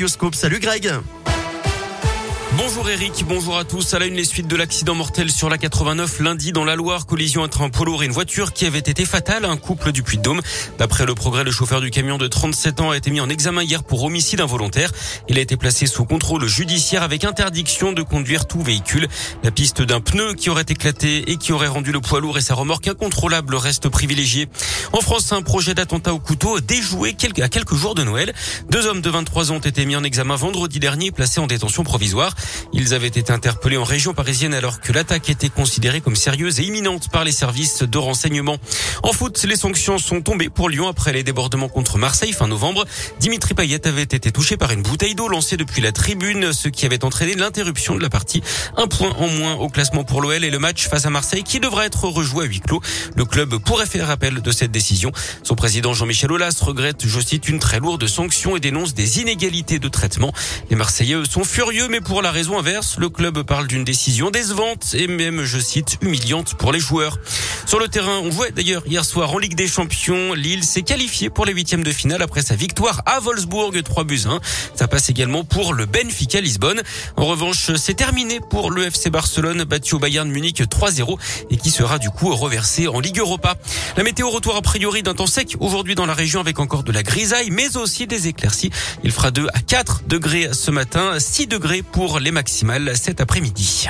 Radioscope. Salut Greg. Bonjour Eric, bonjour à tous. À la une, les suites de l'accident mortel sur la 89 lundi dans la Loire. Collision entre un poids lourd et une voiture qui avait été fatale à un couple du Puy-de-Dôme. D'après le progrès, le chauffeur du camion de 37 ans a été mis en examen hier pour homicide involontaire. Il a été placé sous contrôle judiciaire avec interdiction de conduire tout véhicule. La piste d'un pneu qui aurait éclaté et qui aurait rendu le poids lourd et sa remorque incontrôlable reste privilégiée. En France, un projet d'attentat au couteau déjoué à quelques jours de Noël. Deux hommes de 23 ans ont été mis en examen vendredi dernier et placés en détention provisoire. Ils avaient été interpellés en région parisienne alors que l'attaque était considérée comme sérieuse et imminente par les services de renseignement. En foot, les sanctions sont tombées pour Lyon après les débordements contre Marseille fin novembre. Dimitri Payet avait été touché par une bouteille d'eau lancée depuis la tribune, ce qui avait entraîné l'interruption de la partie. Un point en moins au classement pour l'OL et le match face à Marseille qui devra être rejoué à huis clos. Le club pourrait faire appel de cette décision. Son président Jean-Michel Aulas regrette, je cite, une très lourde sanction et dénonce des inégalités de traitement. Les Marseillais sont furieux, mais pour la raison inverse, le club parle d'une décision décevante et même, je cite, humiliante pour les joueurs. Sur le terrain, on voit d'ailleurs hier soir en Ligue des Champions, Lille s'est qualifié pour les huitièmes de finale après sa victoire à Wolfsburg 3 buts 1. Ça passe également pour le Benfica Lisbonne. En revanche, c'est terminé pour le FC Barcelone battu au Bayern Munich 3-0 et qui sera du coup reversé en Ligue Europa. La météo retour a priori d'un temps sec aujourd'hui dans la région avec encore de la grisaille mais aussi des éclaircies. Il fera 2 à 4 degrés ce matin, 6 degrés pour les maximales cet après-midi.